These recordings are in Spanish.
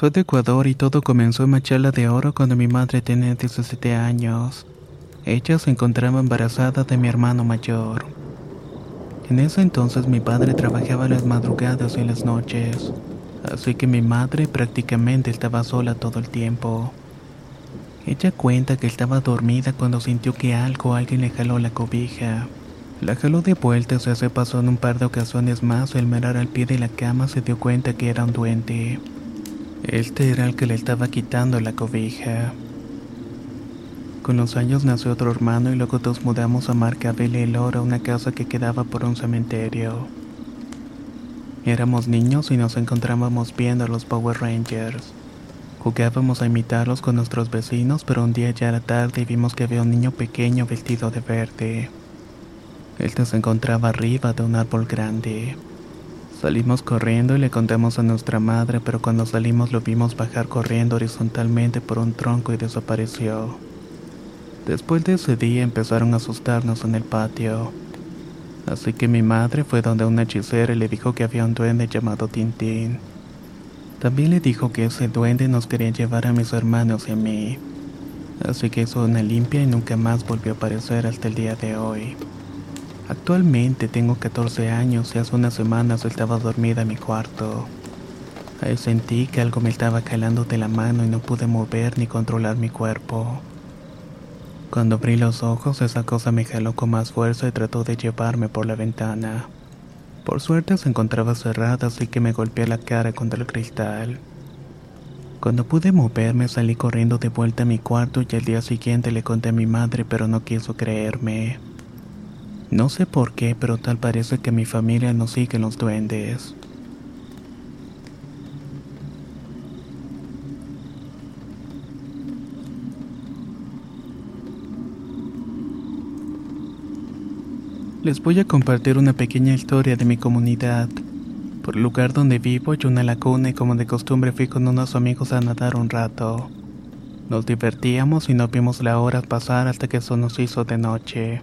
Soy de Ecuador y todo comenzó en Machala de Oro cuando mi madre tenía 17 años. Ella se encontraba embarazada de mi hermano mayor. En ese entonces mi padre trabajaba las madrugadas y las noches, así que mi madre prácticamente estaba sola todo el tiempo. Ella cuenta que estaba dormida cuando sintió que algo alguien le jaló la cobija. La jaló de vuelta se pasó en un par de ocasiones más al mirar al pie de la cama se dio cuenta que era un duende. Este era el que le estaba quitando la cobija. Con los años nació otro hermano y luego nos mudamos a Marcabel el Oro, una casa que quedaba por un cementerio. Éramos niños y nos encontrábamos viendo a los Power Rangers. Jugábamos a imitarlos con nuestros vecinos, pero un día ya era tarde y vimos que había un niño pequeño vestido de verde. Él se encontraba arriba de un árbol grande. Salimos corriendo y le contamos a nuestra madre, pero cuando salimos lo vimos bajar corriendo horizontalmente por un tronco y desapareció. Después de ese día empezaron a asustarnos en el patio. Así que mi madre fue donde una hechicera y le dijo que había un duende llamado Tintín. También le dijo que ese duende nos quería llevar a mis hermanos y a mí. Así que hizo una limpia y nunca más volvió a aparecer hasta el día de hoy. Actualmente tengo 14 años y hace unas semanas estaba dormida en mi cuarto. Ahí sentí que algo me estaba calando de la mano y no pude mover ni controlar mi cuerpo. Cuando abrí los ojos, esa cosa me jaló con más fuerza y trató de llevarme por la ventana. Por suerte se encontraba cerrada, así que me golpeé la cara contra el cristal. Cuando pude moverme, salí corriendo de vuelta a mi cuarto y al día siguiente le conté a mi madre, pero no quiso creerme. No sé por qué, pero tal parece que mi familia no sigue los duendes. Les voy a compartir una pequeña historia de mi comunidad. Por el lugar donde vivo hay una laguna y como de costumbre fui con unos amigos a nadar un rato. Nos divertíamos y no vimos la hora pasar hasta que eso nos hizo de noche.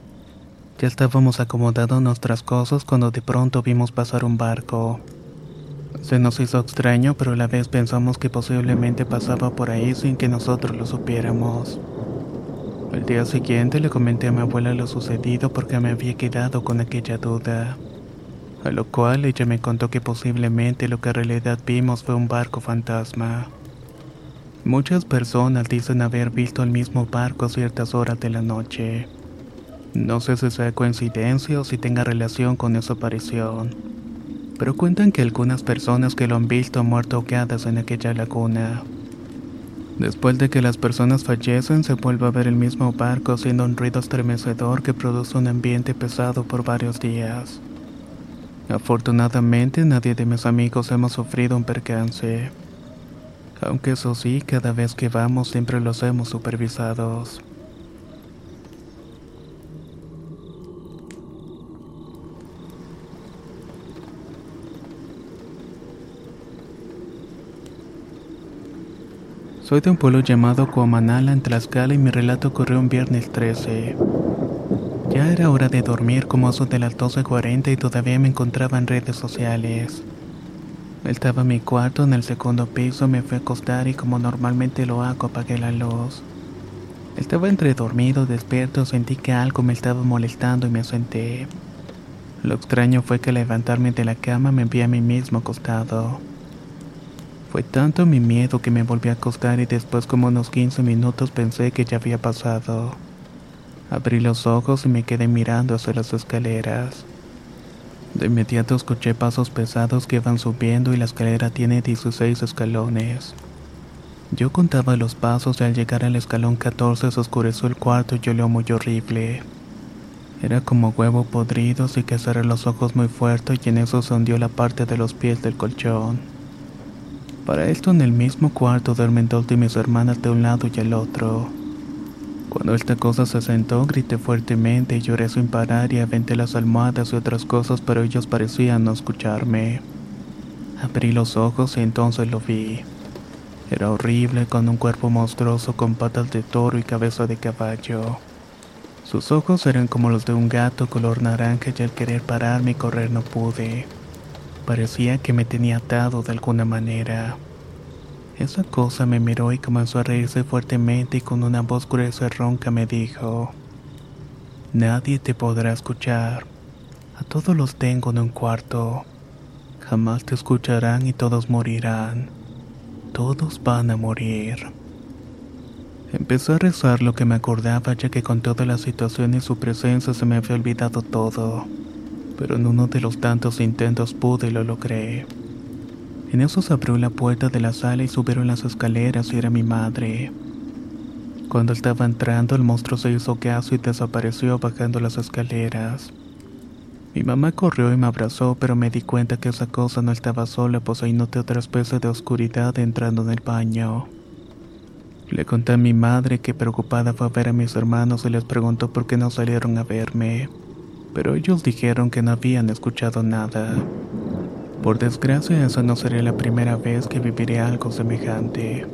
Ya estábamos acomodados nuestras cosas cuando de pronto vimos pasar un barco. Se nos hizo extraño, pero a la vez pensamos que posiblemente pasaba por ahí sin que nosotros lo supiéramos. El día siguiente le comenté a mi abuela lo sucedido porque me había quedado con aquella duda. A lo cual ella me contó que posiblemente lo que en realidad vimos fue un barco fantasma. Muchas personas dicen haber visto el mismo barco a ciertas horas de la noche. No sé si sea coincidencia o si tenga relación con esa aparición. Pero cuentan que algunas personas que lo han visto han muerto ahogadas en aquella laguna. Después de que las personas fallecen, se vuelve a ver el mismo barco haciendo un ruido estremecedor que produce un ambiente pesado por varios días. Afortunadamente, nadie de mis amigos hemos sufrido un percance. Aunque eso sí, cada vez que vamos siempre los hemos supervisados. Soy de un pueblo llamado Coamanala en Tlaxcala y mi relato ocurrió un viernes 13. Ya era hora de dormir como eso de las 12.40 y todavía me encontraba en redes sociales. Estaba en mi cuarto en el segundo piso, me fui a acostar y como normalmente lo hago apagué la luz. Estaba entre dormido, despierto, sentí que algo me estaba molestando y me senté. Lo extraño fue que al levantarme de la cama me vi a mí mismo acostado. Fue tanto mi miedo que me volví a acostar y después como unos 15 minutos pensé que ya había pasado. Abrí los ojos y me quedé mirando hacia las escaleras. De inmediato escuché pasos pesados que iban subiendo y la escalera tiene 16 escalones. Yo contaba los pasos y al llegar al escalón 14 se oscureció el cuarto y olió muy horrible. Era como huevo podrido, así que cerré los ojos muy fuerte y en eso se hundió la parte de los pies del colchón. Para esto en el mismo cuarto duermen dos de mis hermanas de un lado y el otro. Cuando esta cosa se sentó, grité fuertemente y lloré sin parar y aventé las almohadas y otras cosas, pero ellos parecían no escucharme. Abrí los ojos y entonces lo vi. Era horrible, con un cuerpo monstruoso con patas de toro y cabeza de caballo. Sus ojos eran como los de un gato color naranja y al querer pararme y correr no pude. Parecía que me tenía atado de alguna manera. Esa cosa me miró y comenzó a reírse fuertemente y con una voz gruesa y ronca me dijo, Nadie te podrá escuchar. A todos los tengo en un cuarto. Jamás te escucharán y todos morirán. Todos van a morir. Empecé a rezar lo que me acordaba ya que con toda la situación y su presencia se me había olvidado todo. Pero en uno de los tantos intentos pude y lo logré. En eso se abrió la puerta de la sala y subieron las escaleras y era mi madre. Cuando estaba entrando el monstruo se hizo caso y desapareció bajando las escaleras. Mi mamá corrió y me abrazó, pero me di cuenta que esa cosa no estaba sola, pues ahí noté otra especie de oscuridad entrando en el baño. Le conté a mi madre que preocupada fue a ver a mis hermanos y les preguntó por qué no salieron a verme, pero ellos dijeron que no habían escuchado nada. Por desgracia, esa no sería la primera vez que viviré algo semejante.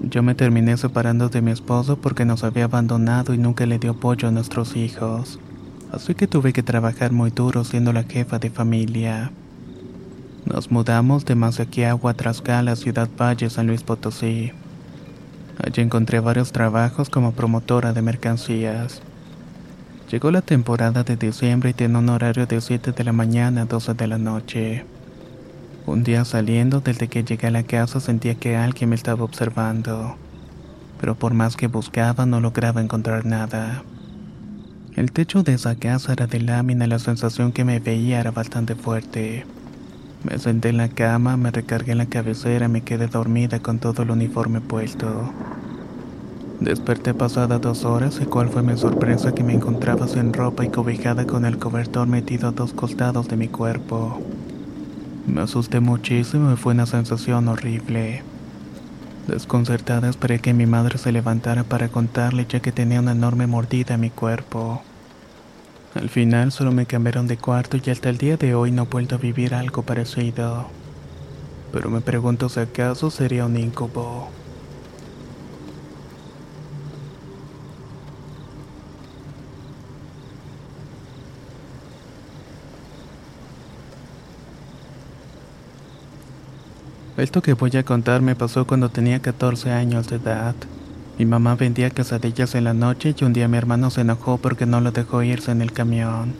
Yo me terminé separando de mi esposo porque nos había abandonado y nunca le dio apoyo a nuestros hijos. Así que tuve que trabajar muy duro siendo la jefa de familia. Nos mudamos de Mazaquiagua a Ciudad Valle, San Luis Potosí. Allí encontré varios trabajos como promotora de mercancías. Llegó la temporada de diciembre y tenía un horario de 7 de la mañana a 12 de la noche. Un día saliendo, desde que llegué a la casa sentía que alguien me estaba observando, pero por más que buscaba no lograba encontrar nada. El techo de esa casa era de lámina y la sensación que me veía era bastante fuerte. Me senté en la cama, me recargué en la cabecera y me quedé dormida con todo el uniforme puesto. Desperté pasada dos horas y cuál fue mi sorpresa que me encontraba sin ropa y cobijada con el cobertor metido a dos costados de mi cuerpo. Me asusté muchísimo y fue una sensación horrible. Desconcertada esperé que mi madre se levantara para contarle ya que tenía una enorme mordida en mi cuerpo. Al final solo me cambiaron de cuarto y hasta el día de hoy no he vuelto a vivir algo parecido. Pero me pregunto si acaso sería un incubo. Esto que voy a contar me pasó cuando tenía 14 años de edad. Mi mamá vendía quesadillas en la noche y un día mi hermano se enojó porque no lo dejó irse en el camión.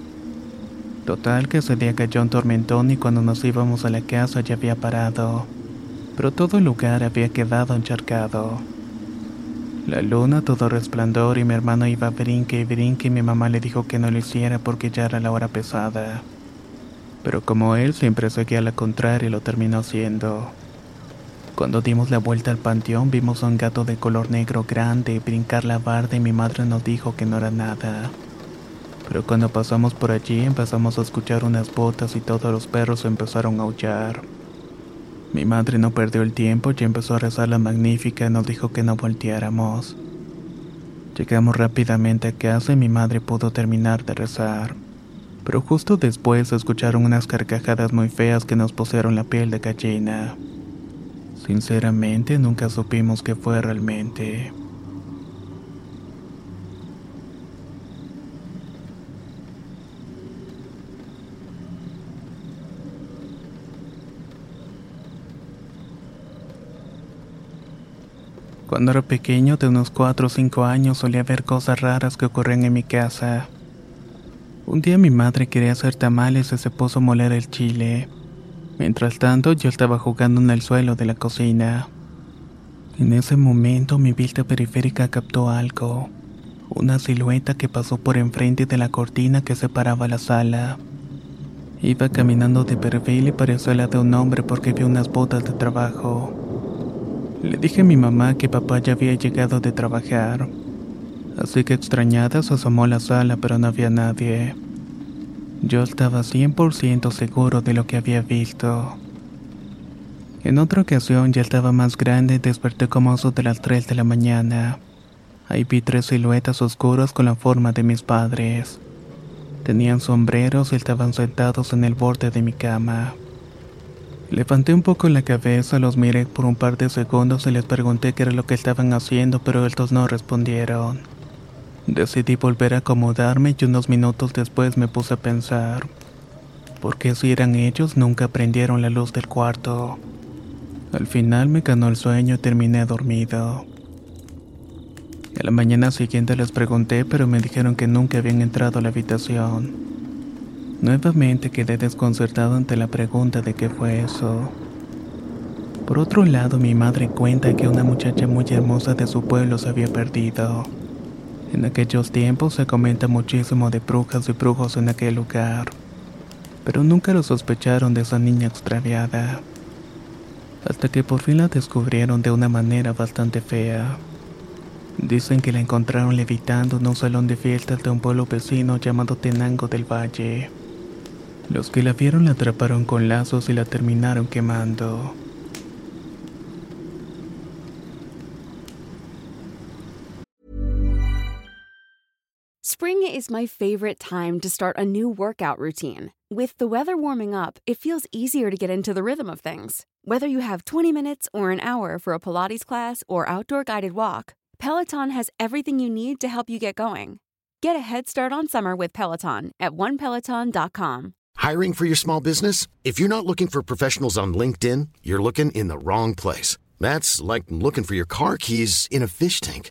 Total que ese día cayó un tormentón y cuando nos íbamos a la casa ya había parado. Pero todo el lugar había quedado encharcado. La luna todo resplandor y mi hermano iba brinque y brinque y mi mamá le dijo que no lo hiciera porque ya era la hora pesada. Pero como él siempre seguía a la contraria lo terminó haciendo. Cuando dimos la vuelta al panteón vimos a un gato de color negro grande brincar la barda y mi madre nos dijo que no era nada. Pero cuando pasamos por allí empezamos a escuchar unas botas y todos los perros empezaron a aullar. Mi madre no perdió el tiempo y empezó a rezar la magnífica y nos dijo que no volteáramos. Llegamos rápidamente a casa y mi madre pudo terminar de rezar. Pero justo después escucharon unas carcajadas muy feas que nos pusieron la piel de gallina. Sinceramente nunca supimos qué fue realmente. Cuando era pequeño, de unos 4 o 5 años, solía ver cosas raras que ocurrían en mi casa. Un día mi madre quería hacer tamales y se puso a moler el chile. Mientras tanto, yo estaba jugando en el suelo de la cocina. En ese momento, mi vista periférica captó algo. Una silueta que pasó por enfrente de la cortina que separaba la sala. Iba caminando de perfil y parecía la de un hombre porque vio unas botas de trabajo. Le dije a mi mamá que papá ya había llegado de trabajar. Así que extrañada se asomó a la sala pero no había nadie. Yo estaba 100% seguro de lo que había visto. En otra ocasión ya estaba más grande y desperté como eso de las 3 de la mañana. Ahí vi tres siluetas oscuras con la forma de mis padres. Tenían sombreros y estaban sentados en el borde de mi cama. Levanté un poco la cabeza, los miré por un par de segundos y les pregunté qué era lo que estaban haciendo, pero estos no respondieron. Decidí volver a acomodarme y unos minutos después me puse a pensar, ¿por qué si eran ellos nunca prendieron la luz del cuarto? Al final me ganó el sueño y terminé dormido. A la mañana siguiente les pregunté, pero me dijeron que nunca habían entrado a la habitación. Nuevamente quedé desconcertado ante la pregunta de qué fue eso. Por otro lado, mi madre cuenta que una muchacha muy hermosa de su pueblo se había perdido. En aquellos tiempos se comenta muchísimo de brujas y brujos en aquel lugar, pero nunca lo sospecharon de esa niña extraviada, hasta que por fin la descubrieron de una manera bastante fea. Dicen que la encontraron levitando en un salón de fiestas de un pueblo vecino llamado Tenango del Valle. Los que la vieron la atraparon con lazos y la terminaron quemando. Spring is my favorite time to start a new workout routine. With the weather warming up, it feels easier to get into the rhythm of things. Whether you have 20 minutes or an hour for a Pilates class or outdoor guided walk, Peloton has everything you need to help you get going. Get a head start on summer with Peloton at onepeloton.com. Hiring for your small business? If you're not looking for professionals on LinkedIn, you're looking in the wrong place. That's like looking for your car keys in a fish tank.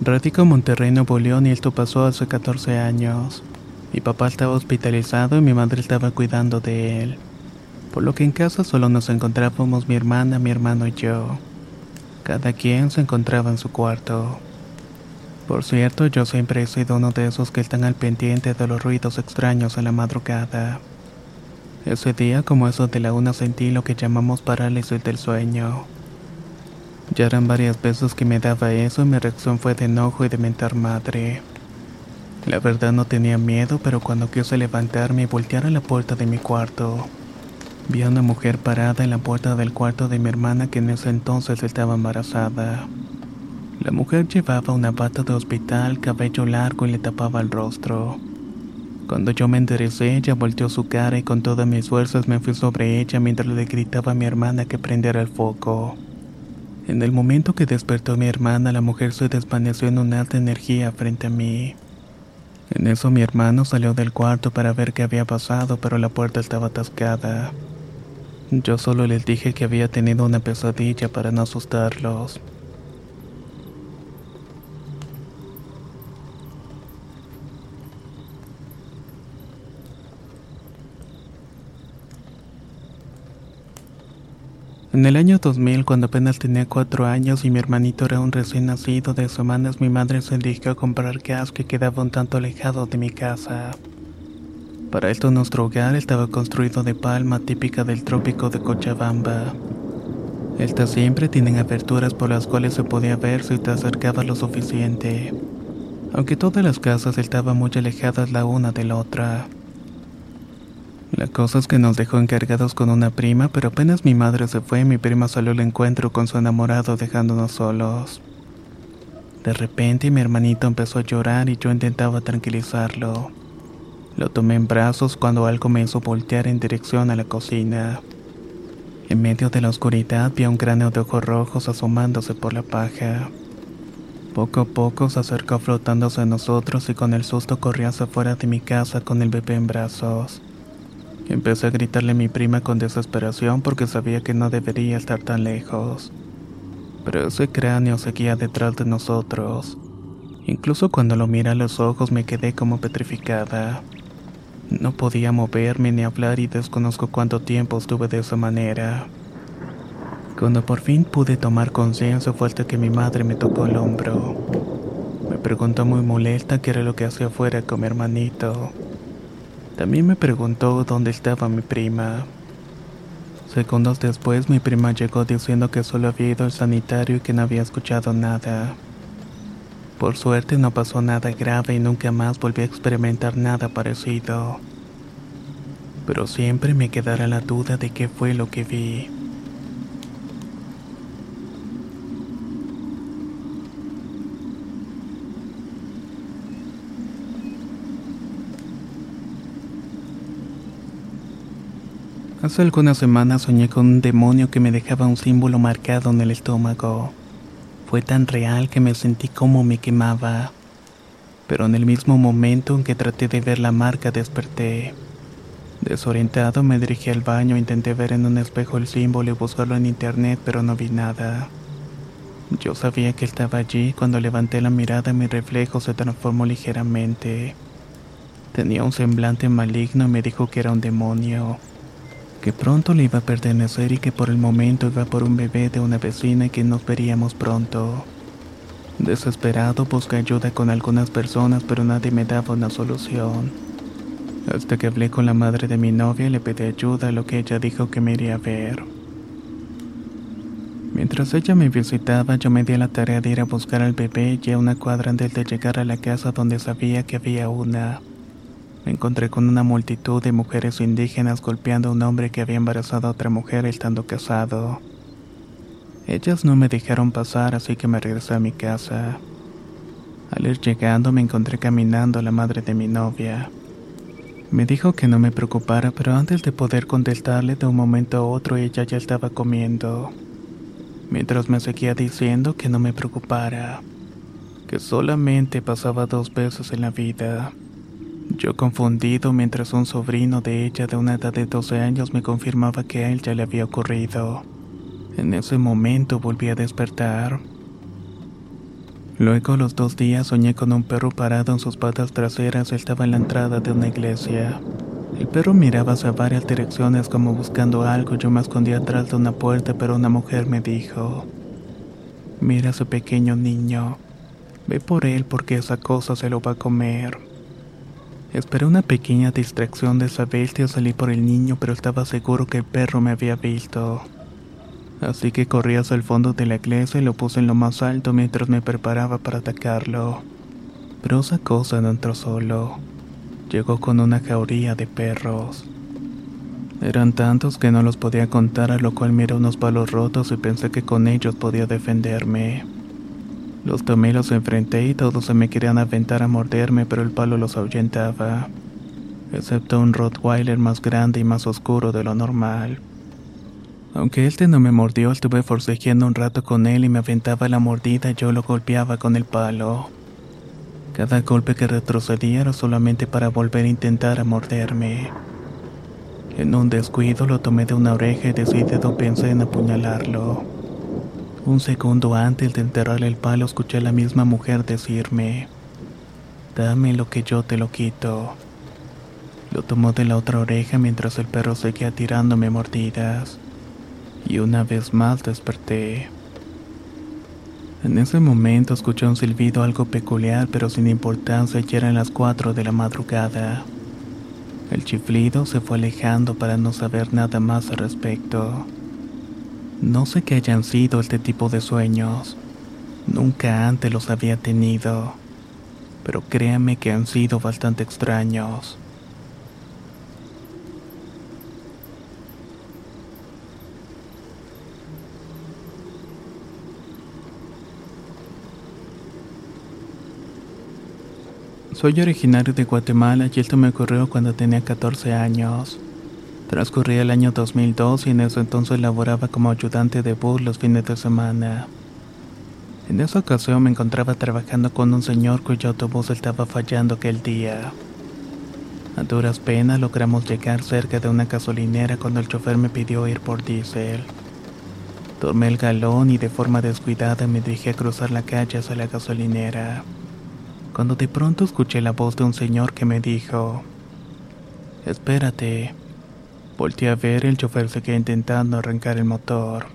Radico en Monterrey, Nuevo León y esto pasó hace 14 años. Mi papá estaba hospitalizado y mi madre estaba cuidando de él. Por lo que en casa solo nos encontrábamos mi hermana, mi hermano y yo. Cada quien se encontraba en su cuarto. Por cierto, yo siempre he sido uno de esos que están al pendiente de los ruidos extraños en la madrugada. Ese día, como eso de la una, sentí lo que llamamos parálisis del sueño. Ya eran varias veces que me daba eso y mi reacción fue de enojo y de mentar madre. La verdad no tenía miedo, pero cuando quise levantarme y voltear a la puerta de mi cuarto, vi a una mujer parada en la puerta del cuarto de mi hermana que en ese entonces estaba embarazada. La mujer llevaba una bata de hospital, cabello largo y le tapaba el rostro. Cuando yo me enderecé, ella volteó su cara y con todas mis fuerzas me fui sobre ella mientras le gritaba a mi hermana que prendiera el foco. En el momento que despertó mi hermana, la mujer se desvaneció en una alta energía frente a mí. En eso mi hermano salió del cuarto para ver qué había pasado, pero la puerta estaba atascada. Yo solo les dije que había tenido una pesadilla para no asustarlos. En el año 2000, cuando apenas tenía cuatro años y mi hermanito era un recién nacido de semanas, mi madre se dirigió a comprar gas que quedaba un tanto alejado de mi casa. Para esto nuestro hogar estaba construido de palma típica del trópico de Cochabamba. Estas siempre tienen aperturas por las cuales se podía ver si te acercabas lo suficiente, aunque todas las casas estaban muy alejadas la una de la otra. La cosa es que nos dejó encargados con una prima, pero apenas mi madre se fue, mi prima salió al encuentro con su enamorado dejándonos solos. De repente mi hermanito empezó a llorar y yo intentaba tranquilizarlo. Lo tomé en brazos cuando algo me hizo voltear en dirección a la cocina. En medio de la oscuridad vi a un cráneo de ojos rojos asomándose por la paja. Poco a poco se acercó flotándose a nosotros y con el susto corrí hacia afuera de mi casa con el bebé en brazos. Empecé a gritarle a mi prima con desesperación porque sabía que no debería estar tan lejos. Pero ese cráneo seguía detrás de nosotros. Incluso cuando lo miré a los ojos me quedé como petrificada. No podía moverme ni hablar y desconozco cuánto tiempo estuve de esa manera. Cuando por fin pude tomar conciencia fue hasta que mi madre me tocó el hombro. Me preguntó muy molesta qué era lo que hacía afuera con mi hermanito. También me preguntó dónde estaba mi prima. Segundos después mi prima llegó diciendo que solo había ido al sanitario y que no había escuchado nada. Por suerte no pasó nada grave y nunca más volví a experimentar nada parecido. Pero siempre me quedará la duda de qué fue lo que vi. Hace algunas semanas soñé con un demonio que me dejaba un símbolo marcado en el estómago. Fue tan real que me sentí como me quemaba. Pero en el mismo momento en que traté de ver la marca desperté. Desorientado me dirigí al baño, intenté ver en un espejo el símbolo y buscarlo en internet, pero no vi nada. Yo sabía que estaba allí, cuando levanté la mirada mi reflejo se transformó ligeramente. Tenía un semblante maligno y me dijo que era un demonio que pronto le iba a pertenecer y que por el momento iba por un bebé de una vecina y que nos veríamos pronto. Desesperado busqué ayuda con algunas personas pero nadie me daba una solución. Hasta que hablé con la madre de mi novia y le pedí ayuda a lo que ella dijo que me iría a ver. Mientras ella me visitaba yo me di a la tarea de ir a buscar al bebé y a una cuadra antes de llegar a la casa donde sabía que había una. Me encontré con una multitud de mujeres indígenas golpeando a un hombre que había embarazado a otra mujer estando casado. Ellas no me dejaron pasar, así que me regresé a mi casa. Al ir llegando me encontré caminando a la madre de mi novia. Me dijo que no me preocupara, pero antes de poder contestarle de un momento a otro ella ya estaba comiendo. Mientras me seguía diciendo que no me preocupara, que solamente pasaba dos veces en la vida. Yo confundido mientras un sobrino de ella de una edad de 12 años me confirmaba que a él ya le había ocurrido. En ese momento volví a despertar. Luego, los dos días, soñé con un perro parado en sus patas traseras. Estaba en la entrada de una iglesia. El perro miraba hacia varias direcciones como buscando algo. Yo me escondí atrás de una puerta, pero una mujer me dijo: Mira a ese pequeño niño. Ve por él porque esa cosa se lo va a comer. Esperé una pequeña distracción de esa bestia y salí por el niño, pero estaba seguro que el perro me había visto. Así que corrí hacia el fondo de la iglesia y lo puse en lo más alto mientras me preparaba para atacarlo. Pero esa cosa no entró solo. Llegó con una jauría de perros. Eran tantos que no los podía contar, a lo cual miré unos palos rotos y pensé que con ellos podía defenderme. Los tomé y los enfrenté y todos se me querían aventar a morderme, pero el palo los ahuyentaba. Excepto un Rottweiler más grande y más oscuro de lo normal. Aunque este no me mordió, estuve forcejeando un rato con él y me aventaba la mordida y yo lo golpeaba con el palo. Cada golpe que retrocedía era solamente para volver a intentar a morderme. En un descuido lo tomé de una oreja y decidido pensé en apuñalarlo. Un segundo antes de enterrarle el palo escuché a la misma mujer decirme, Dame lo que yo te lo quito. Lo tomó de la otra oreja mientras el perro seguía tirándome mordidas. Y una vez más desperté. En ese momento escuché un silbido algo peculiar pero sin importancia y eran las cuatro de la madrugada. El chiflido se fue alejando para no saber nada más al respecto. No sé qué hayan sido este tipo de sueños. Nunca antes los había tenido. Pero créame que han sido bastante extraños. Soy originario de Guatemala y esto me ocurrió cuando tenía 14 años. Transcurría el año 2002 y en ese entonces laboraba como ayudante de bus los fines de semana. En esa ocasión me encontraba trabajando con un señor cuyo autobús estaba fallando aquel día. A duras penas logramos llegar cerca de una gasolinera cuando el chofer me pidió ir por diésel. Tomé el galón y de forma descuidada me dirigí a cruzar la calle hacia la gasolinera. Cuando de pronto escuché la voz de un señor que me dijo, Espérate. Volté a ver y el chofer seguía intentando arrancar el motor.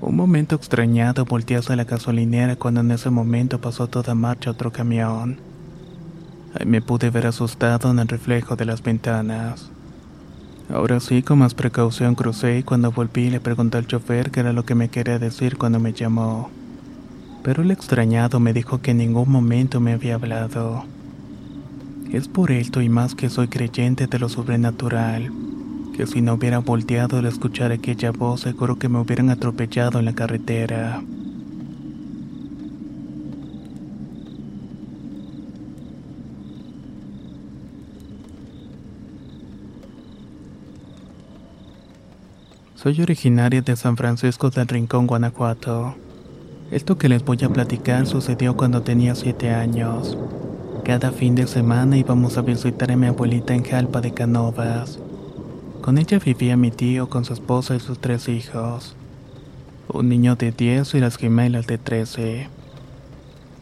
Un momento extrañado volteé hacia la gasolinera cuando en ese momento pasó toda marcha otro camión. Ahí me pude ver asustado en el reflejo de las ventanas. Ahora sí, con más precaución crucé y cuando volví le pregunté al chofer qué era lo que me quería decir cuando me llamó. Pero el extrañado me dijo que en ningún momento me había hablado. Es por esto y más que soy creyente de lo sobrenatural, que si no hubiera volteado al escuchar aquella voz seguro que me hubieran atropellado en la carretera. Soy originaria de San Francisco del Rincón, Guanajuato. Esto que les voy a platicar sucedió cuando tenía 7 años. Cada fin de semana íbamos a visitar a mi abuelita en Jalpa de Canovas. Con ella vivía mi tío con su esposa y sus tres hijos. Un niño de 10 y las gemelas de 13.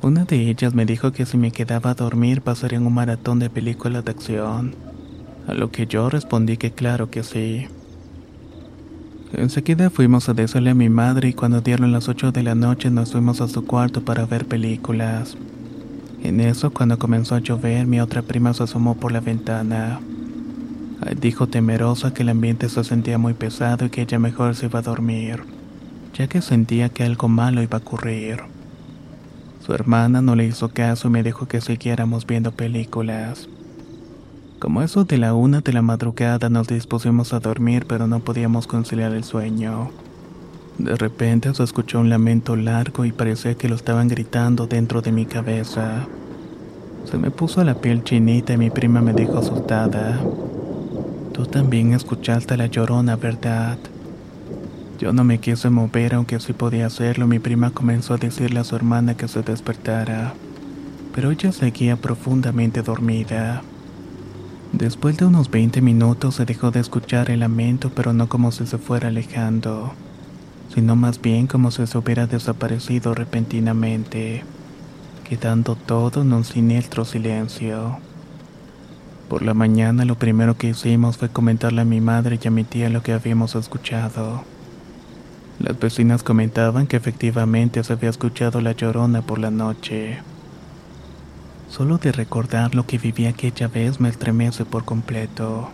Una de ellas me dijo que si me quedaba a dormir pasarían un maratón de películas de acción. A lo que yo respondí que claro que sí. Enseguida fuimos a decirle a mi madre y cuando dieron las 8 de la noche nos fuimos a su cuarto para ver películas. En eso, cuando comenzó a llover, mi otra prima se asomó por la ventana. Dijo temerosa que el ambiente se sentía muy pesado y que ella mejor se iba a dormir, ya que sentía que algo malo iba a ocurrir. Su hermana no le hizo caso y me dijo que siguiéramos viendo películas. Como eso de la una de la madrugada nos dispusimos a dormir pero no podíamos conciliar el sueño. De repente se escuchó un lamento largo y parecía que lo estaban gritando dentro de mi cabeza. Se me puso la piel chinita y mi prima me dijo asustada. Tú también escuchaste la llorona, ¿verdad? Yo no me quise mover aunque sí podía hacerlo. Mi prima comenzó a decirle a su hermana que se despertara. Pero ella seguía profundamente dormida. Después de unos 20 minutos se dejó de escuchar el lamento, pero no como si se fuera alejando, sino más bien como si se hubiera desaparecido repentinamente, quedando todo en un siniestro silencio. Por la mañana lo primero que hicimos fue comentarle a mi madre y a mi tía lo que habíamos escuchado. Las vecinas comentaban que efectivamente se había escuchado la llorona por la noche. Solo de recordar lo que viví aquella vez me estremece por completo.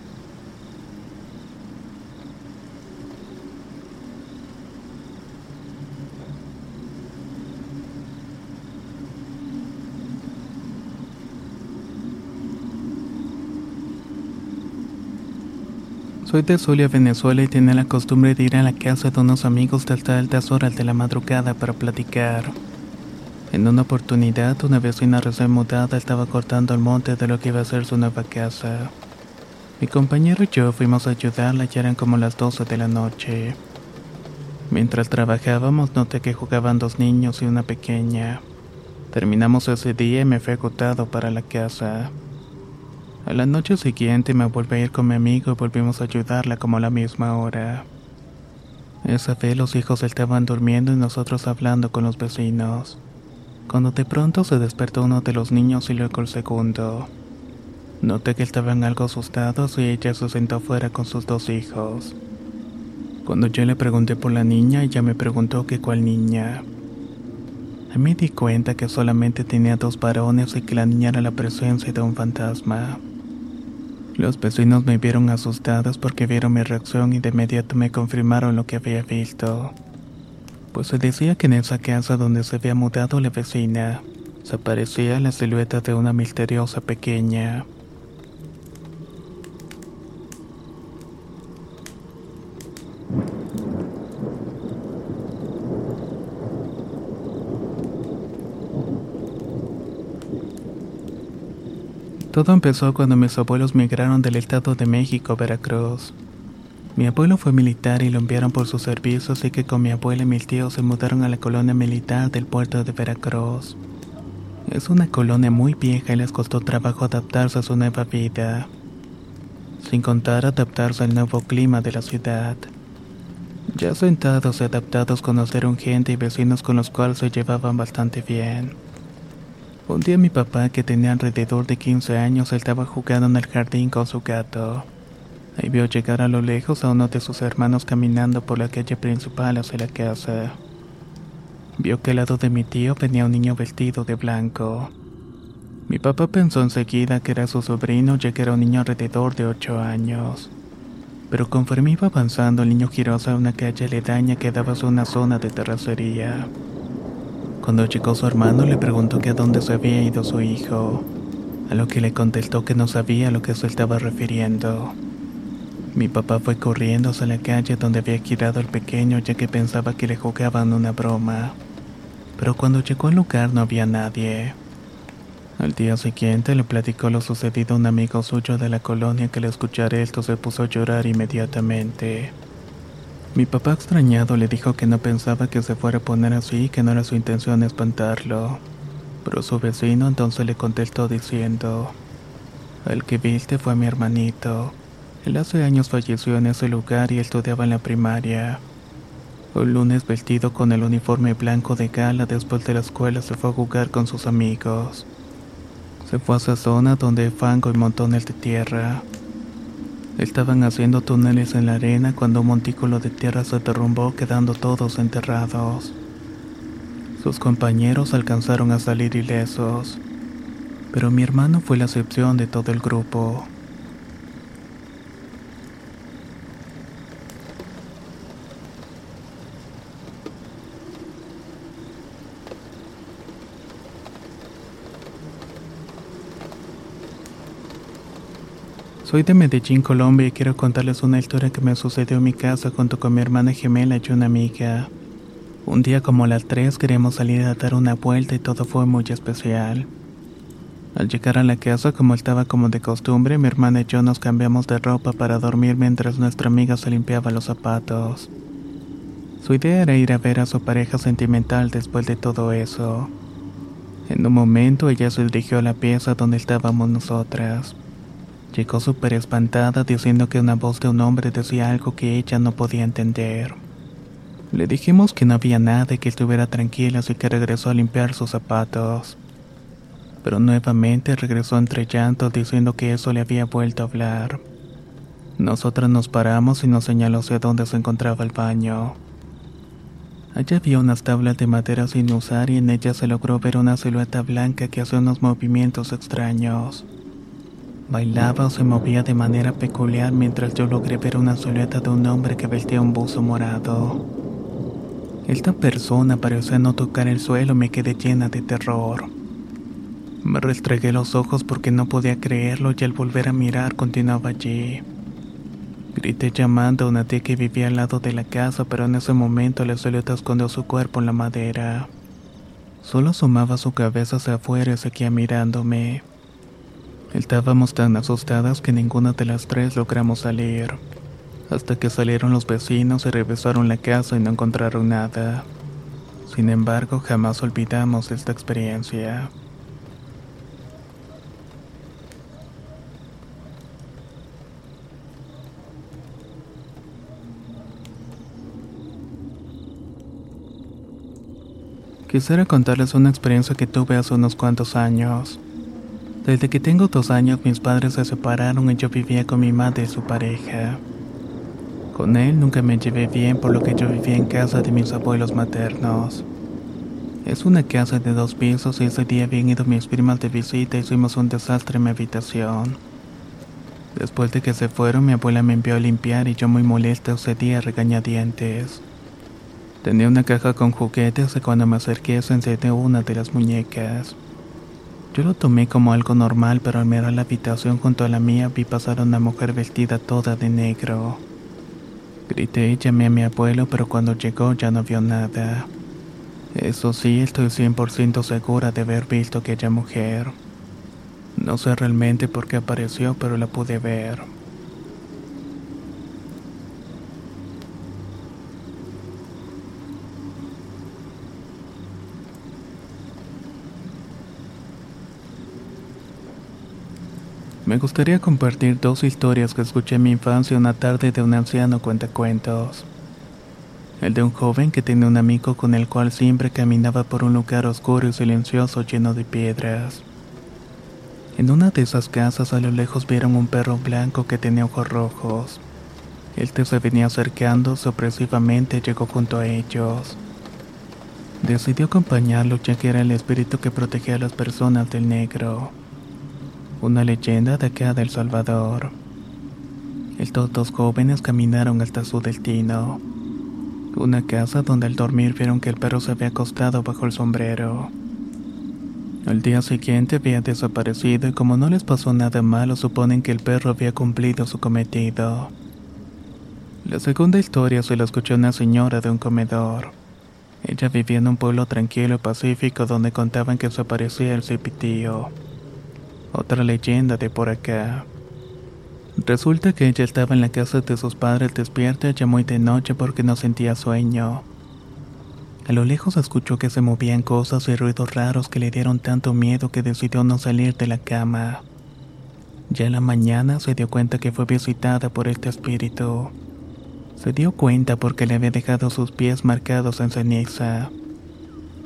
Soy de Zulia, Venezuela y tenía la costumbre de ir a la casa de unos amigos hasta altas horas de la madrugada para platicar. En una oportunidad, una vecina recién mudada estaba cortando el monte de lo que iba a ser su nueva casa. Mi compañero y yo fuimos a ayudarla y eran como las 12 de la noche. Mientras trabajábamos noté que jugaban dos niños y una pequeña. Terminamos ese día y me fui agotado para la casa. A la noche siguiente me volví a ir con mi amigo y volvimos a ayudarla como a la misma hora. Esa vez los hijos estaban durmiendo y nosotros hablando con los vecinos cuando de pronto se despertó uno de los niños y luego el segundo. Noté que estaban algo asustados y ella se sentó fuera con sus dos hijos. Cuando yo le pregunté por la niña, ella me preguntó que cuál niña. Me di cuenta que solamente tenía dos varones y que la niña era la presencia de un fantasma. Los vecinos me vieron asustados porque vieron mi reacción y de inmediato me confirmaron lo que había visto pues se decía que en esa casa donde se había mudado la vecina, se aparecía la silueta de una misteriosa pequeña. Todo empezó cuando mis abuelos migraron del Estado de México a Veracruz. Mi abuelo fue militar y lo enviaron por su servicio, así que con mi abuela y mis tíos se mudaron a la colonia militar del puerto de Veracruz. Es una colonia muy vieja y les costó trabajo adaptarse a su nueva vida, sin contar adaptarse al nuevo clima de la ciudad. Ya sentados y adaptados conocieron gente y vecinos con los cuales se llevaban bastante bien. Un día mi papá, que tenía alrededor de 15 años, estaba jugando en el jardín con su gato. Ahí vio llegar a lo lejos a uno de sus hermanos caminando por la calle principal hacia la casa. Vio que al lado de mi tío venía un niño vestido de blanco. Mi papá pensó enseguida que era su sobrino ya que era un niño alrededor de 8 años. Pero conforme iba avanzando el niño giró hacia una calle aledaña que daba a una zona de terracería. Cuando llegó su hermano le preguntó que a dónde se había ido su hijo, a lo que le contestó que no sabía a lo que se estaba refiriendo. Mi papá fue corriendo hacia la calle donde había girado el pequeño ya que pensaba que le jugaban una broma. Pero cuando llegó al lugar no había nadie. Al día siguiente le platicó lo sucedido a un amigo suyo de la colonia que al escuchar esto se puso a llorar inmediatamente. Mi papá extrañado le dijo que no pensaba que se fuera a poner así y que no era su intención espantarlo. Pero su vecino entonces le contestó diciendo, El que viste fue mi hermanito. Él hace años falleció en ese lugar y estudiaba en la primaria. Un lunes vestido con el uniforme blanco de gala después de la escuela se fue a jugar con sus amigos. Se fue a esa zona donde hay fango y montones de tierra. Estaban haciendo túneles en la arena cuando un montículo de tierra se derrumbó quedando todos enterrados. Sus compañeros alcanzaron a salir ilesos, pero mi hermano fue la excepción de todo el grupo. Soy de Medellín, Colombia y quiero contarles una historia que me sucedió en mi casa junto con mi hermana gemela y una amiga. Un día como las 3 queríamos salir a dar una vuelta y todo fue muy especial. Al llegar a la casa como estaba como de costumbre, mi hermana y yo nos cambiamos de ropa para dormir mientras nuestra amiga se limpiaba los zapatos. Su idea era ir a ver a su pareja sentimental después de todo eso. En un momento ella se dirigió a la pieza donde estábamos nosotras. Llegó súper espantada diciendo que una voz de un hombre decía algo que ella no podía entender. Le dijimos que no había nada y que estuviera tranquila así que regresó a limpiar sus zapatos. Pero nuevamente regresó entre llantos diciendo que eso le había vuelto a hablar. Nosotras nos paramos y nos señaló hacia dónde se encontraba el baño. Allá había unas tablas de madera sin usar y en ellas se logró ver una silueta blanca que hacía unos movimientos extraños. Bailaba o se movía de manera peculiar mientras yo logré ver una silueta de un hombre que vestía un buzo morado. Esta persona parecía no tocar el suelo y me quedé llena de terror. Me restregué los ojos porque no podía creerlo y al volver a mirar continuaba allí. Grité llamando a una tía que vivía al lado de la casa, pero en ese momento la silueta escondió su cuerpo en la madera. Solo asomaba su cabeza hacia afuera y seguía mirándome. Estábamos tan asustadas que ninguna de las tres logramos salir, hasta que salieron los vecinos y revisaron la casa y no encontraron nada. Sin embargo, jamás olvidamos esta experiencia. Quisiera contarles una experiencia que tuve hace unos cuantos años. Desde que tengo dos años mis padres se separaron y yo vivía con mi madre y su pareja. Con él nunca me llevé bien por lo que yo vivía en casa de mis abuelos maternos. Es una casa de dos pisos y ese día habían ido mis primas de visita y hicimos un desastre en mi habitación. Después de que se fueron mi abuela me envió a limpiar y yo muy molesta ese día regañadientes. Tenía una caja con juguetes y cuando me acerqué se encendió una de las muñecas. Yo lo tomé como algo normal, pero al mirar la habitación junto a la mía vi pasar a una mujer vestida toda de negro. Grité y llamé a mi abuelo, pero cuando llegó ya no vio nada. Eso sí, estoy 100% segura de haber visto aquella mujer. No sé realmente por qué apareció, pero la pude ver. Me gustaría compartir dos historias que escuché en mi infancia una tarde de un anciano cuentacuentos. El de un joven que tenía un amigo con el cual siempre caminaba por un lugar oscuro y silencioso lleno de piedras. En una de esas casas a lo lejos vieron un perro blanco que tenía ojos rojos. Que se venía acercando sorpresivamente llegó junto a ellos. Decidió acompañarlo ya que era el espíritu que protegía a las personas del negro una leyenda de acá del Salvador. Estos dos jóvenes caminaron hasta su destino, una casa donde al dormir vieron que el perro se había acostado bajo el sombrero. Al día siguiente había desaparecido y como no les pasó nada malo suponen que el perro había cumplido su cometido. La segunda historia se la escuchó una señora de un comedor. Ella vivía en un pueblo tranquilo y pacífico donde contaban que desaparecía el cipitío. Otra leyenda de por acá. Resulta que ella estaba en la casa de sus padres despierta ya muy de noche porque no sentía sueño. A lo lejos escuchó que se movían cosas y ruidos raros que le dieron tanto miedo que decidió no salir de la cama. Ya en la mañana se dio cuenta que fue visitada por este espíritu. Se dio cuenta porque le había dejado sus pies marcados en ceniza.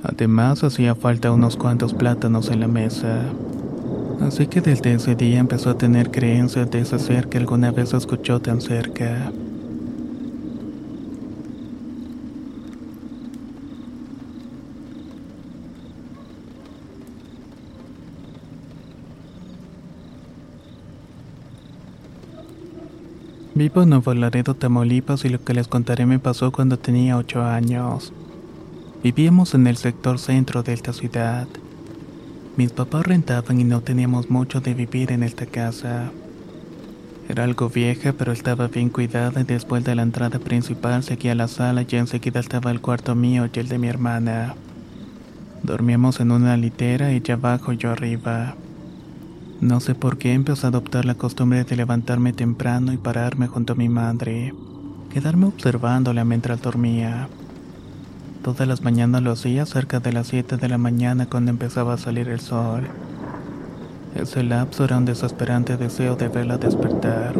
Además hacía falta unos cuantos plátanos en la mesa. Así que desde ese día empezó a tener creencias de ese ser que alguna vez escuchó tan cerca. Vivo en Nuevo Laredo, Tamaulipas y lo que les contaré me pasó cuando tenía 8 años. Vivíamos en el sector centro de esta ciudad. Mis papás rentaban y no teníamos mucho de vivir en esta casa. Era algo vieja, pero estaba bien cuidada y después de la entrada principal seguía la sala y enseguida estaba el cuarto mío y el de mi hermana. Dormíamos en una litera, ella abajo y yo arriba. No sé por qué empecé a adoptar la costumbre de levantarme temprano y pararme junto a mi madre, quedarme observándola mientras dormía. Todas las mañanas lo hacía cerca de las 7 de la mañana cuando empezaba a salir el sol. Ese lapso era un desesperante deseo de verla despertar.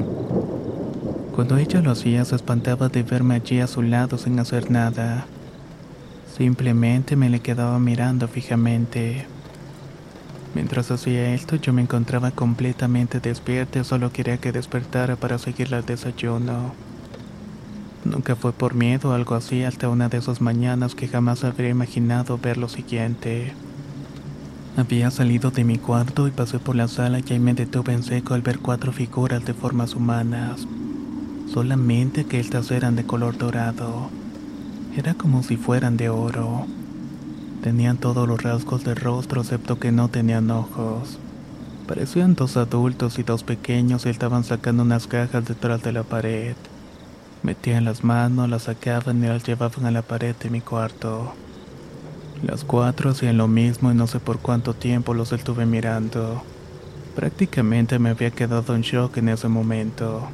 Cuando ella lo hacía se espantaba de verme allí a su lado sin hacer nada. Simplemente me le quedaba mirando fijamente. Mientras hacía esto yo me encontraba completamente despierta y solo quería que despertara para seguirle al desayuno. Nunca fue por miedo o algo así hasta una de esas mañanas que jamás habría imaginado ver lo siguiente. Había salido de mi cuarto y pasé por la sala y ahí me detuve en seco al ver cuatro figuras de formas humanas. Solamente que estas eran de color dorado. Era como si fueran de oro. Tenían todos los rasgos del rostro excepto que no tenían ojos. Parecían dos adultos y dos pequeños y estaban sacando unas cajas detrás de la pared. Metían las manos, las sacaban y las llevaban a la pared de mi cuarto. Las cuatro hacían lo mismo y no sé por cuánto tiempo los estuve mirando. Prácticamente me había quedado en shock en ese momento.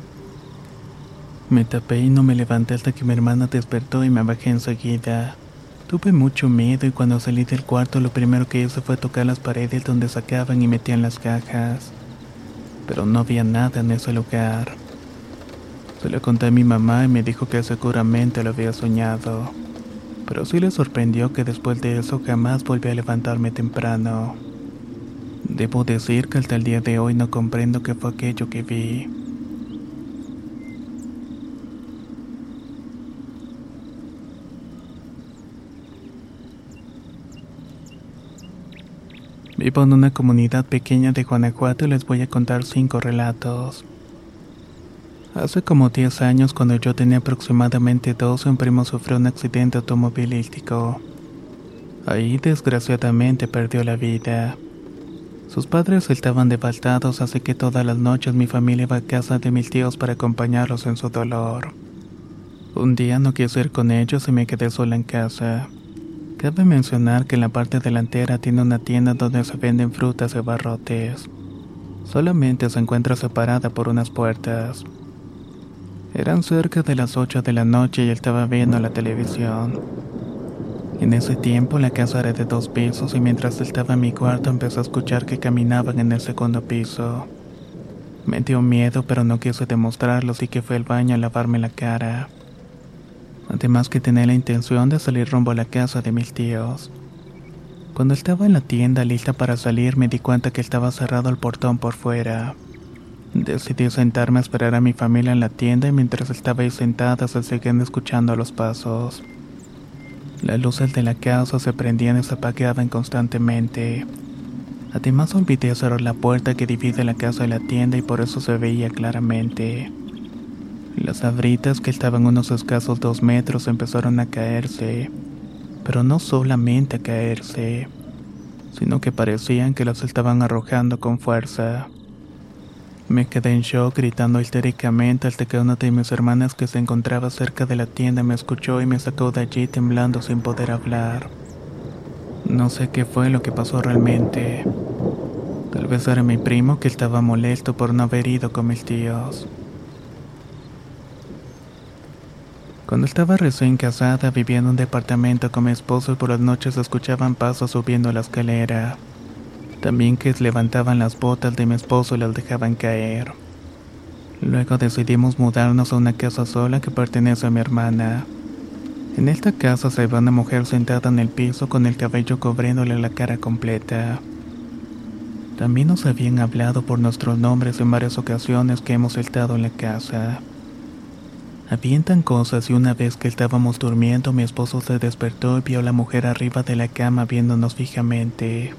Me tapé y no me levanté hasta que mi hermana despertó y me bajé enseguida. Tuve mucho miedo y cuando salí del cuarto lo primero que hice fue tocar las paredes donde sacaban y metían las cajas. Pero no había nada en ese lugar. Se lo conté a mi mamá y me dijo que seguramente lo había soñado. Pero sí le sorprendió que después de eso jamás volví a levantarme temprano. Debo decir que hasta el día de hoy no comprendo qué fue aquello que vi. Vivo en una comunidad pequeña de Guanajuato y les voy a contar cinco relatos. Hace como 10 años, cuando yo tenía aproximadamente 12, un primo sufrió un accidente automovilístico. Ahí, desgraciadamente, perdió la vida. Sus padres estaban devastados, así que todas las noches mi familia iba a casa de mis tíos para acompañarlos en su dolor. Un día no quise ir con ellos y me quedé sola en casa. Cabe mencionar que en la parte delantera tiene una tienda donde se venden frutas y barrotes. Solamente se encuentra separada por unas puertas. Eran cerca de las 8 de la noche y estaba viendo la televisión. En ese tiempo la casa era de dos pisos y mientras estaba en mi cuarto empecé a escuchar que caminaban en el segundo piso. Me dio miedo pero no quise demostrarlo así que fui al baño a lavarme la cara. Además que tenía la intención de salir rumbo a la casa de mis tíos. Cuando estaba en la tienda lista para salir me di cuenta que estaba cerrado el portón por fuera. Decidí sentarme a esperar a mi familia en la tienda y mientras estaba ahí sentada se seguían escuchando los pasos. Las luces de la casa se prendían y se apagaban constantemente. Además olvidé cerrar la puerta que divide la casa de la tienda y por eso se veía claramente. Las abritas que estaban unos escasos dos metros empezaron a caerse pero no solamente a caerse, sino que parecían que las estaban arrojando con fuerza. Me quedé en shock gritando histéricamente hasta que una de mis hermanas que se encontraba cerca de la tienda me escuchó y me sacó de allí temblando sin poder hablar. No sé qué fue lo que pasó realmente. Tal vez era mi primo que estaba molesto por no haber ido con mis tíos. Cuando estaba recién casada, vivía en un departamento con mi esposo y por las noches escuchaban pasos subiendo la escalera. También que levantaban las botas de mi esposo y las dejaban caer. Luego decidimos mudarnos a una casa sola que pertenece a mi hermana. En esta casa se ve una mujer sentada en el piso con el cabello cubriéndole la cara completa. También nos habían hablado por nuestros nombres en varias ocasiones que hemos estado en la casa. Avientan cosas y una vez que estábamos durmiendo mi esposo se despertó y vio a la mujer arriba de la cama viéndonos fijamente.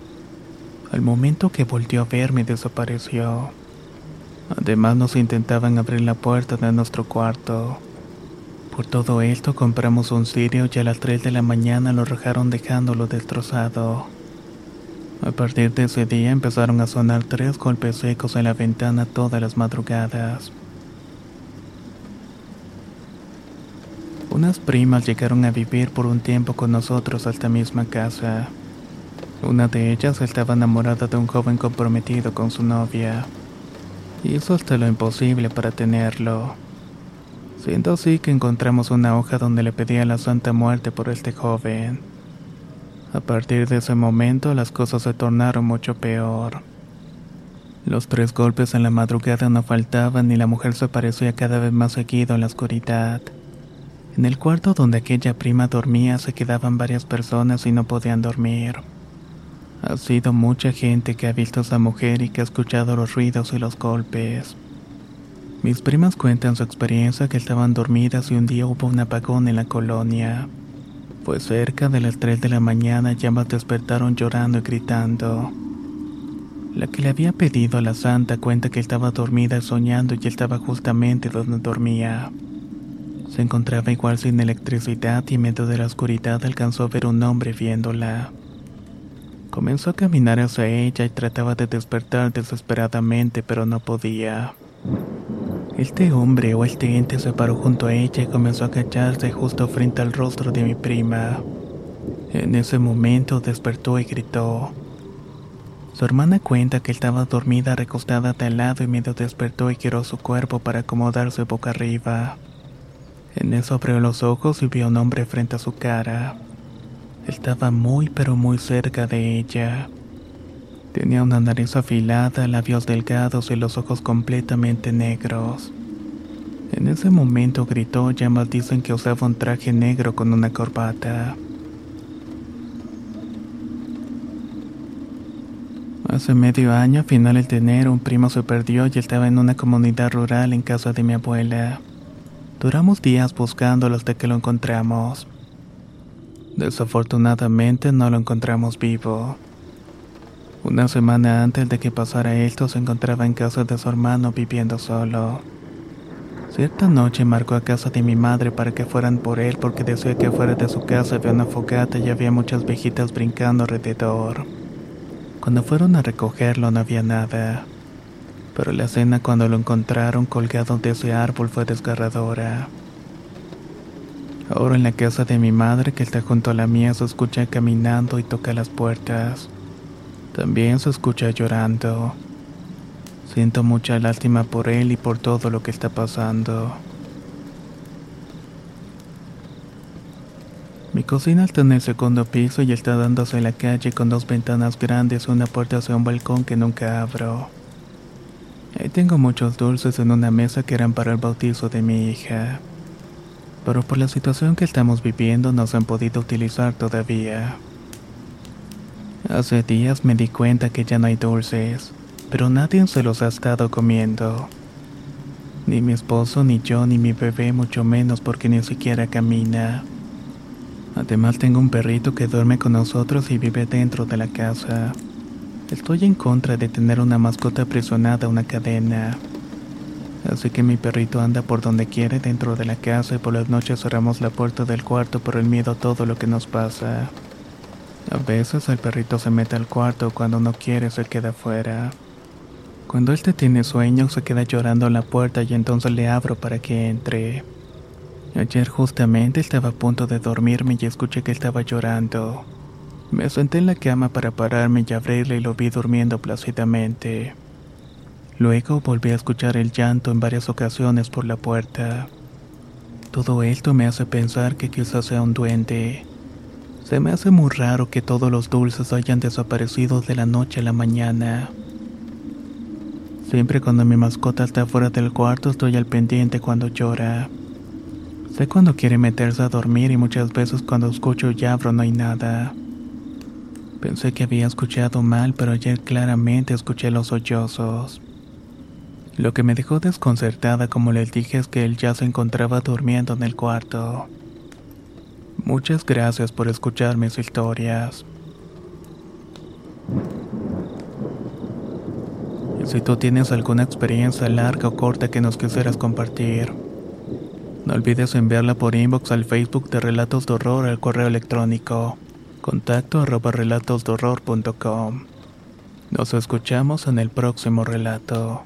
Al momento que volvió a verme desapareció. Además nos intentaban abrir la puerta de nuestro cuarto. Por todo esto compramos un cirio y a las 3 de la mañana lo arrojaron dejándolo destrozado. A partir de ese día empezaron a sonar tres golpes secos en la ventana todas las madrugadas. Unas primas llegaron a vivir por un tiempo con nosotros a esta misma casa. Una de ellas estaba enamorada de un joven comprometido con su novia. Hizo hasta lo imposible para tenerlo. Siendo así que encontramos una hoja donde le pedía la santa muerte por este joven. A partir de ese momento las cosas se tornaron mucho peor. Los tres golpes en la madrugada no faltaban y la mujer se parecía cada vez más seguido en la oscuridad. En el cuarto donde aquella prima dormía se quedaban varias personas y no podían dormir. Ha sido mucha gente que ha visto a esa mujer y que ha escuchado los ruidos y los golpes. Mis primas cuentan su experiencia que estaban dormidas y un día hubo un apagón en la colonia. Fue cerca de las 3 de la mañana y ambas despertaron llorando y gritando. La que le había pedido a la santa cuenta que estaba dormida soñando y estaba justamente donde dormía. Se encontraba igual sin electricidad y en medio de la oscuridad alcanzó a ver un hombre viéndola. Comenzó a caminar hacia ella y trataba de despertar desesperadamente, pero no podía. Este hombre o este ente se paró junto a ella y comenzó a agacharse justo frente al rostro de mi prima. En ese momento despertó y gritó. Su hermana cuenta que estaba dormida recostada de lado y medio despertó y giró su cuerpo para acomodarse boca arriba. En eso abrió los ojos y vio a un hombre frente a su cara. Estaba muy pero muy cerca de ella. Tenía una nariz afilada, labios delgados y los ojos completamente negros. En ese momento gritó y ambas dicen que usaba un traje negro con una corbata. Hace medio año, a finales de enero, un primo se perdió y estaba en una comunidad rural en casa de mi abuela. Duramos días buscándolo hasta que lo encontramos. Desafortunadamente no lo encontramos vivo. Una semana antes de que pasara esto se encontraba en casa de su hermano viviendo solo. Cierta noche marcó a casa de mi madre para que fueran por él porque decía que afuera de su casa había una fogata y había muchas viejitas brincando alrededor. Cuando fueron a recogerlo no había nada pero la escena cuando lo encontraron colgado de ese árbol fue desgarradora. Ahora en la casa de mi madre, que está junto a la mía, se escucha caminando y toca las puertas. También se escucha llorando. Siento mucha lástima por él y por todo lo que está pasando. Mi cocina está en el segundo piso y está dándose la calle con dos ventanas grandes y una puerta hacia un balcón que nunca abro. Ahí tengo muchos dulces en una mesa que eran para el bautizo de mi hija. Pero por la situación que estamos viviendo no se han podido utilizar todavía. Hace días me di cuenta que ya no hay dulces, pero nadie se los ha estado comiendo. Ni mi esposo, ni yo, ni mi bebé, mucho menos porque ni siquiera camina. Además tengo un perrito que duerme con nosotros y vive dentro de la casa. Estoy en contra de tener una mascota aprisionada a una cadena. Así que mi perrito anda por donde quiere dentro de la casa y por las noches cerramos la puerta del cuarto por el miedo a todo lo que nos pasa. A veces el perrito se mete al cuarto cuando no quiere se queda afuera. Cuando él te tiene sueño se queda llorando en la puerta y entonces le abro para que entre. Ayer justamente estaba a punto de dormirme y escuché que estaba llorando. Me senté en la cama para pararme y abrirle y lo vi durmiendo plácidamente. Luego volví a escuchar el llanto en varias ocasiones por la puerta. Todo esto me hace pensar que quizás sea un duende. Se me hace muy raro que todos los dulces hayan desaparecido de la noche a la mañana. Siempre cuando mi mascota está fuera del cuarto estoy al pendiente cuando llora. Sé cuando quiere meterse a dormir y muchas veces cuando escucho y abro no hay nada. Pensé que había escuchado mal, pero ayer claramente escuché los sollozos. Lo que me dejó desconcertada, como les dije, es que él ya se encontraba durmiendo en el cuarto. Muchas gracias por escuchar mis historias. Y si tú tienes alguna experiencia larga o corta que nos quisieras compartir, no olvides enviarla por inbox al Facebook de Relatos de Horror al correo electrónico contacto arroba relatosdehorror.com. Nos escuchamos en el próximo relato.